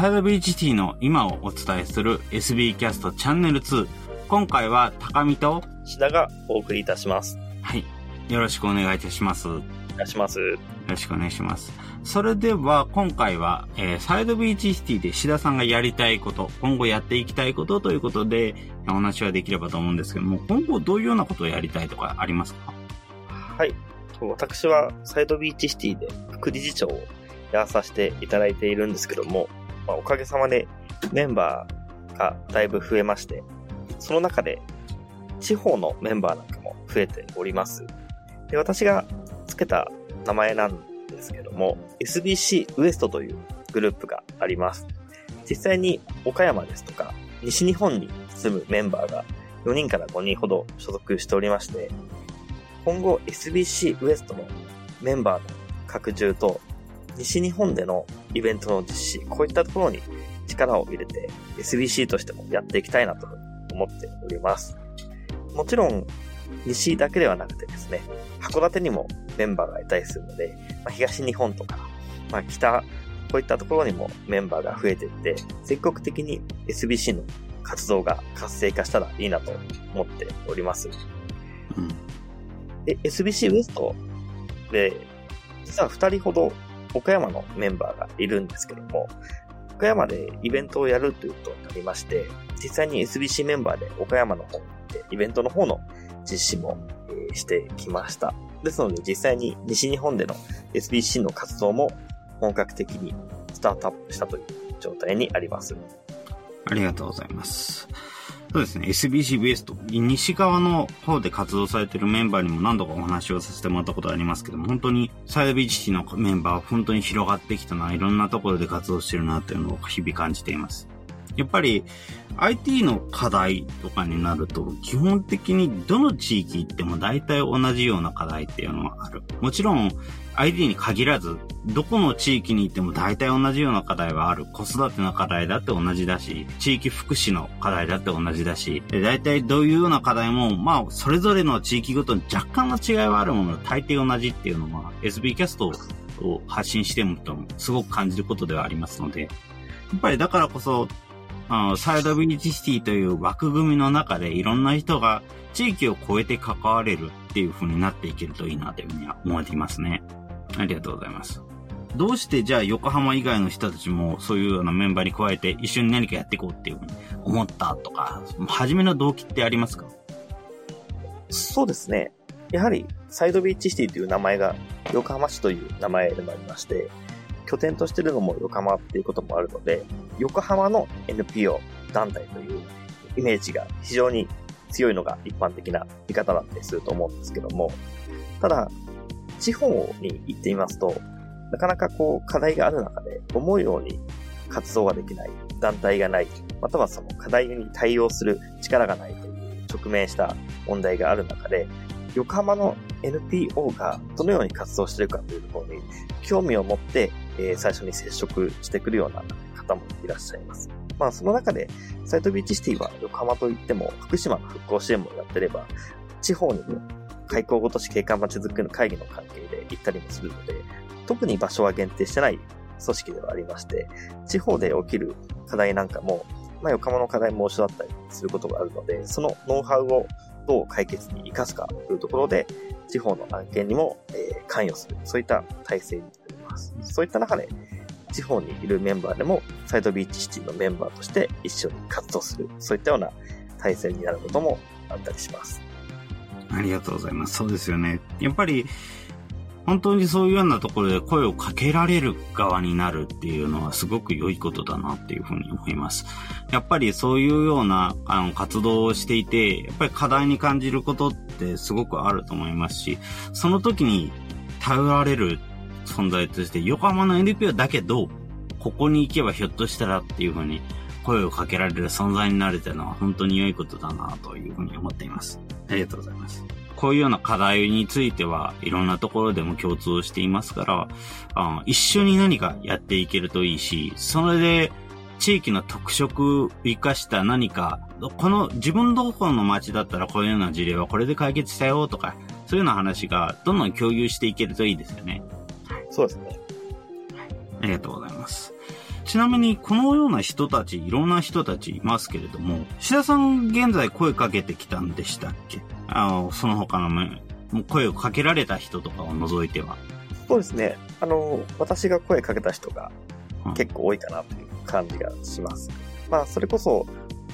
サイドビーチティの今をお伝えする SB キャストチャンネル2。今回は高見と志田がお送りいたします。はい。よろしくお願いいたします。よお願いします。ろしくお願いします。それでは今回は、えーサイドビーチシティで志田さんがやりたいこと、今後やっていきたいことということで、お話はできればと思うんですけども、今後どういうようなことをやりたいとかありますか？はい。私はサイドビーチシティで副理事長をやらさせていただいているんですけども、まあ、おかげさまでメンバーがだいぶ増えまして、その中で地方のメンバーなんかも増えております。で私が付けた名前なんですけども、SBC ウエストというグループがあります。実際に岡山ですとか、西日本に住むメンバーが4人から5人ほど所属しておりまして、今後 SBC ウエストのメンバーの拡充と、西日本でのイベントの実施、こういったところに力を入れて SBC としてもやっていきたいなと思っております。もちろん、西だけではなくてですね、函館にもメンバーがいたりするので、まあ、東日本とか、まあ、北、こういったところにもメンバーが増えていって、全国的に SBC の活動が活性化したらいいなと思っております。うん。で、SBC ウエストで、実は二人ほど岡山のメンバーがいるんですけども、岡山でイベントをやるということになりまして、実際に SBC メンバーで岡山の方に行って、イベントの方の実施も、えしてきました。ですので実際に西日本での SBC の活動も本格的にスタートアップしたという状態にあります。ありがとうございます。そうですね、SBC ウエスト、西側の方で活動されているメンバーにも何度かお話をさせてもらったことがありますけども、本当にサイドビーチシティのメンバーは本当に広がってきたな、いろんなところで活動してるなというのを日々感じています。やっぱり IT の課題とかになると、基本的にどの地域行っても大体同じような課題っていうのはある。もちろん IT に限らず、どこの地域に行っても大体同じような課題はある。子育ての課題だって同じだし、地域福祉の課題だって同じだし、大体どういうような課題も、まあ、それぞれの地域ごとに若干の違いはあるもの、大抵同じっていうのは、SB キャストを発信してもとすごく感じることではありますので、やっぱりだからこそ、あの、サイドビリティシティという枠組みの中でいろんな人が地域を超えて関われるっていう風になっていけるといいなというふうには思っていますね。ありがとうございます。どうしてじゃあ横浜以外の人たちもそういうようなメンバーに加えて一緒に何かやっていこうっていうふうに思ったとか、初めの動機ってありますか？そうですね。やはり、サイドビーチシティという名前が、横浜市という名前でもありまして、拠点としてるのも横浜っていうこともあるので、横浜の NPO 団体というイメージが非常に強いのが一般的な見方だったりすると思うんですけども、ただ、地方に行ってみますと、なかなかこう課題がある中で思うように活動ができない、団体がない、またはその課題に対応する力がないという直面した問題がある中で、横浜の NPO がどのように活動してるかというところに興味を持って、えー最初に接触してくるような方もいらっしゃいます。まあその中で、サイトビーチシティは横浜といっても福島の復興支援もやってれば、地方にも開港ごとし景観まちづくりの会議の関係で行ったりもするので、特に場所は限定してない組織ではありまして、地方で起きる課題なんかも、まあ、横浜の課題も一緒だったりすることがあるので、そのノウハウをどう解決に活かすかというところで、地方の案件にも、え関与する、そういった体制にます。そういった中で、地方にいるメンバーでも、サイドビーチシティのメンバーとして一緒に活動する、そういったような体制になることもあったりします。ありがとうございます。そうですよね。やっぱり、本当にそういうようなところで声をかけられる側になるっていうのはすごく良いことだなっていうふうに思います。やっぱりそういうようなあの活動をしていて、やっぱり課題に感じることってすごくあると思いますし、その時に頼られる存在として横浜の NPO だけど、ここに行けばひょっとしたらっていうふうに声をかけられる存在になれてるのは本当に良いことだなというふうに思っています。ありがとうございます。こういうような課題についてはいろんなところでも共通していますから、あ一緒に何かやっていけるといいし、それで地域の特色を生かした何か、この自分どころの街だったらこういうような事例はこれで解決したよとか、そういうような話がどんどん共有していけるといいですよね。そうですね。ありがとうございます。ちなみに、このような人たち、いろんな人たちいますけれども、志田さん現在声かけてきたんでしたっけ？あの、その他の声をかけられた人とかを除いては。そうですね。あの、私が声かけた人が結構多いかなという感じがします。うん、まあ、それこそ、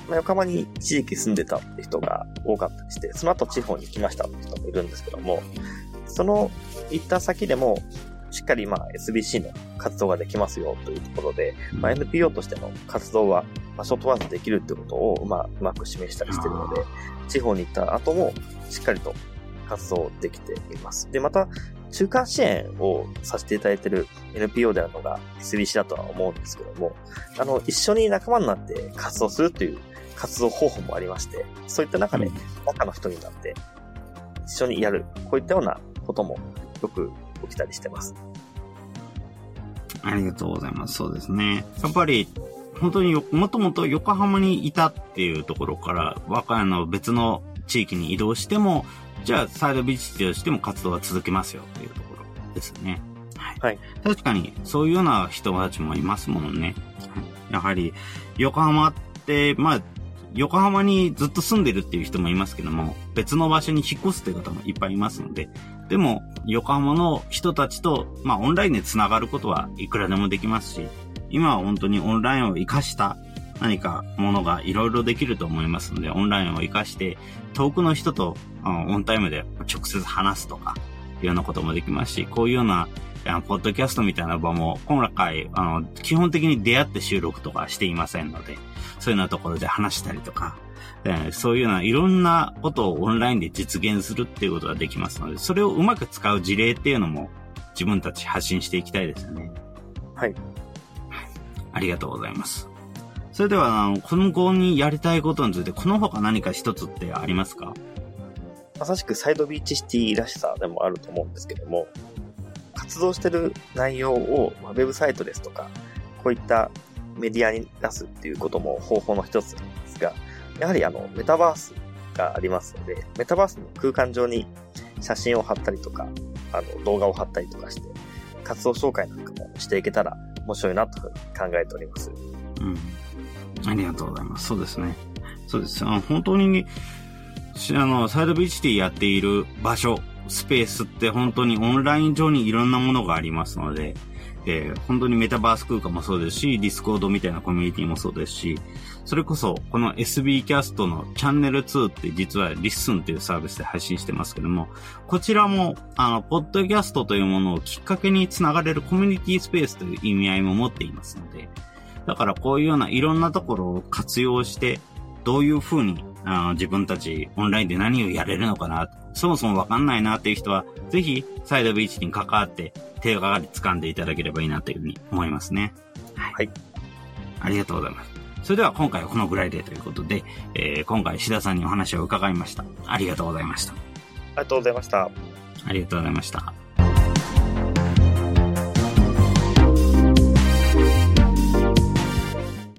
まあ、横浜に一時期住んでたって人が多かったりして、その後地方に来ましたって人もいるんですけども、その行った先でも、しっかりまあ SBC の活動ができますよというところで、まあ、NPO としての活動は場所問わずできるってことを、まあ、うまく示したりしてるので、地方に行った後もしっかりと活動できています。で、また、中間支援をさせていただいている NPO であるのが SBC だとは思うんですけども、あの、一緒に仲間になって活動するという活動方法もありまして、そういった中で中の人になって一緒にやる、こういったようなこともよく起きたりしてます。ありがとうございます。そうですね。やっぱり、本当にもともと横浜にいたっていうところから、和歌山の別の地域に移動しても、じゃあサイドビーチとしても活動は続けますよっていうところですね。はい。はい、確かに、そういうような人たちもいますもんね。やはり、横浜って、まあ、横浜にずっと住んでるっていう人もいますけども、別の場所に引っ越すという方もいっぱいいますので、でも、横浜の人たちと、まあ、オンラインで繋がることはいくらでもできますし、今は本当にオンラインを活かした何かものがいろいろできると思いますので、オンラインを活かして、遠くの人とオンタイムで直接話すとか、いうようなこともできますし、こういうような、ポッドキャストみたいな場も、今回、あの、基本的に出会って収録とかしていませんので、そういうようなところで話したりとか、えそういうようないろんなことをオンラインで実現するっていうことができますので、それをうまく使う事例っていうのも自分たち発信していきたいですよね。はい。ありがとうございます。それでは、あの、今後にやりたいことについて、この他何か一つってありますか？まさしくサイドビーチシティらしさでもあると思うんですけども、活動してる内容を、まあ、ウェブサイトですとか、こういったメディアに出すっていうことも方法の一つなんですが、やはりあの、メタバースがありますので、メタバースの空間上に写真を貼ったりとか、あの、動画を貼ったりとかして、活動紹介なんかもしていけたら面白いなと考えております。うん。ありがとうございます。そうですね。そうです。あの本当に、あの、サイドビーチシティやっている場所、スペースって本当にオンライン上にいろんなものがありますので、えー、本当にメタバース空間もそうですし、ディスコードみたいなコミュニティもそうですし、それこそ、この SB キャストのチャンネル2って実はリッスンというサービスで配信してますけども、こちらも、あの、ポッドキャストというものをきっかけにつながれるコミュニティスペースという意味合いも持っていますので、だからこういうようないろんなところを活用して、どういうふうにあの自分たちオンラインで何をやれるのかな、そもそもわかんないなっていう人は、ぜひサイドビーチに関わって手がかり掴んでいただければいいなというふうに思いますね。はい。ありがとうございます。それでは今回はこのぐらいでということで、えー、今回志田さんにお話を伺いました。ありがとうございました。ありがとうございました。ありがとうございました。